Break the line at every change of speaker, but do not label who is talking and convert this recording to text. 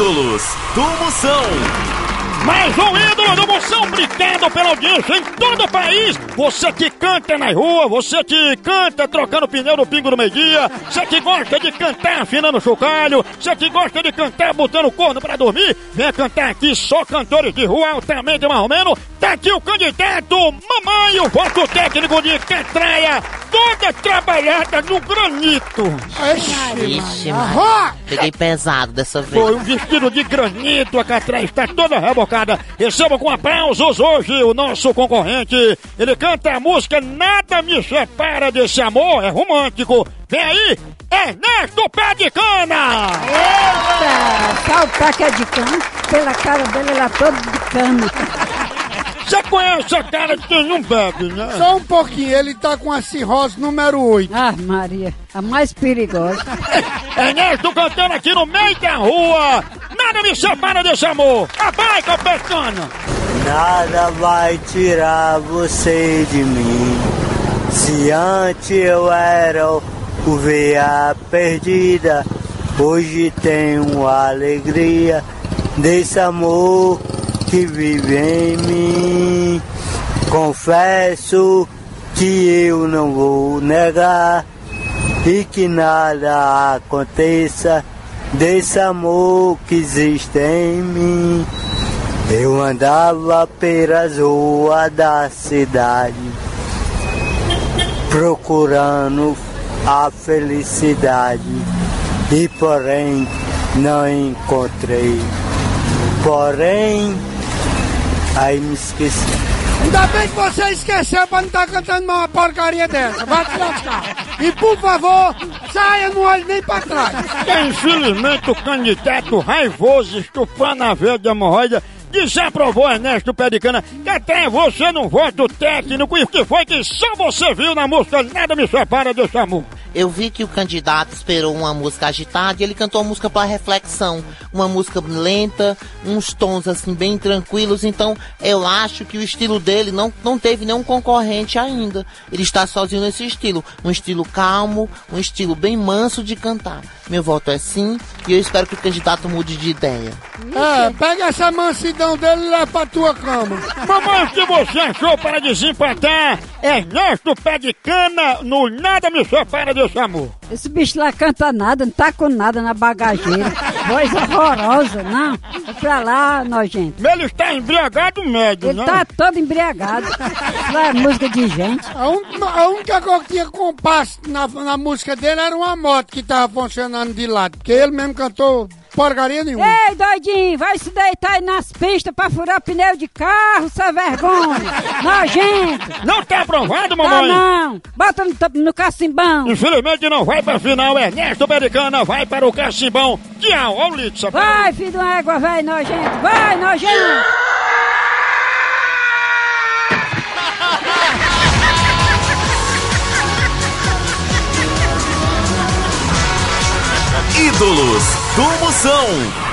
Ídolos do Moção.
Mais um ídolo do Moção, obrigado pela audiência em todo o país. Você que canta na rua, você que canta trocando pneu no pingo do meio-dia, você que gosta de cantar afinando o chocalho, você que gosta de cantar botando corno pra dormir, venha cantar aqui só cantores de rua altamente marromeno. Tá aqui o candidato Mamãe, o voto técnico de Catraia, toda trabalhada no granito.
Ixi, mano. Peguei pesado dessa vez.
Foi um vestido de granito, a Catraia está toda rebocada. Receba com aplausos hoje o nosso concorrente. Ele canta a música Nada Me Separa Desse Amor, é romântico. Vem aí, Ernesto Pé de Cana!
Eita! Pé que é de cana. Pela cara dele, ele é todo de cana.
Você conhece a cara de quem não bebe, né?
Só um pouquinho, ele tá com a cirrose número 8.
Ah, Maria, a mais perigosa.
Ernesto cantando aqui no meio da rua. Nada me separa desse amor. O de cana.
Nada vai tirar você de mim. Se antes eu era ovelha perdida, hoje tenho alegria desse amor que vive em mim. Confesso que eu não vou negar e que nada aconteça desse amor que existe em mim. Eu andava pelas ruas da cidade procurando a felicidade e porém não encontrei. Porém, aí me esqueci.
Ainda bem que você esqueceu pra não estar cantando uma porcaria dessa. Vai te lascar. E por favor, saia, não olhe nem pra trás.
Infelizmente, o candidato raivoso, estufando a veia de hemorroida, desaprovou Ernesto Pé de Cana. Que até você não vota o técnico e que foi que só você viu na música Nada Me Separa desse amor.
Eu vi que o candidato esperou uma música agitada e ele cantou uma música para reflexão, uma música lenta, uns tons assim bem tranquilos. Então eu acho que o estilo dele não, não teve nenhum concorrente ainda. Ele está sozinho nesse estilo, um estilo calmo, um estilo bem manso de cantar. Meu voto é sim e eu espero que o candidato mude de ideia.
É, pega essa mansidão dele e leva pra tua cama.
Mamãe, o que você achou para desempatar Ernesto Pé de Cana no Nada Me Separa desse amor?
Esse bicho lá canta nada, não tá com nada na bagageira. Voz horrorosa, não. É pra lá, nojento.
Ele está embriagado médio,
Ele
né?
tá todo embriagado. Isso lá é música de gente.
A, un- a única coisa que tinha compasso na, na música dele era uma moto que tava funcionando de lado. Porque ele mesmo cantou porcaria nenhuma.
Ei, doidinho, vai se deitar aí nas pistas pra furar pneu de carro, sem vergonha. Nojento.
Não tá aprovado, mamãe?
não. Bota no, no cacimbão.
Infelizmente não vai pra final. Ernesto Pé de Cana vai para o Cacimbão. Tchau, ó o Litsa.
Vai, filho de uma égua, velho, nojento. Vai, nojento.
Ídolos do Moção.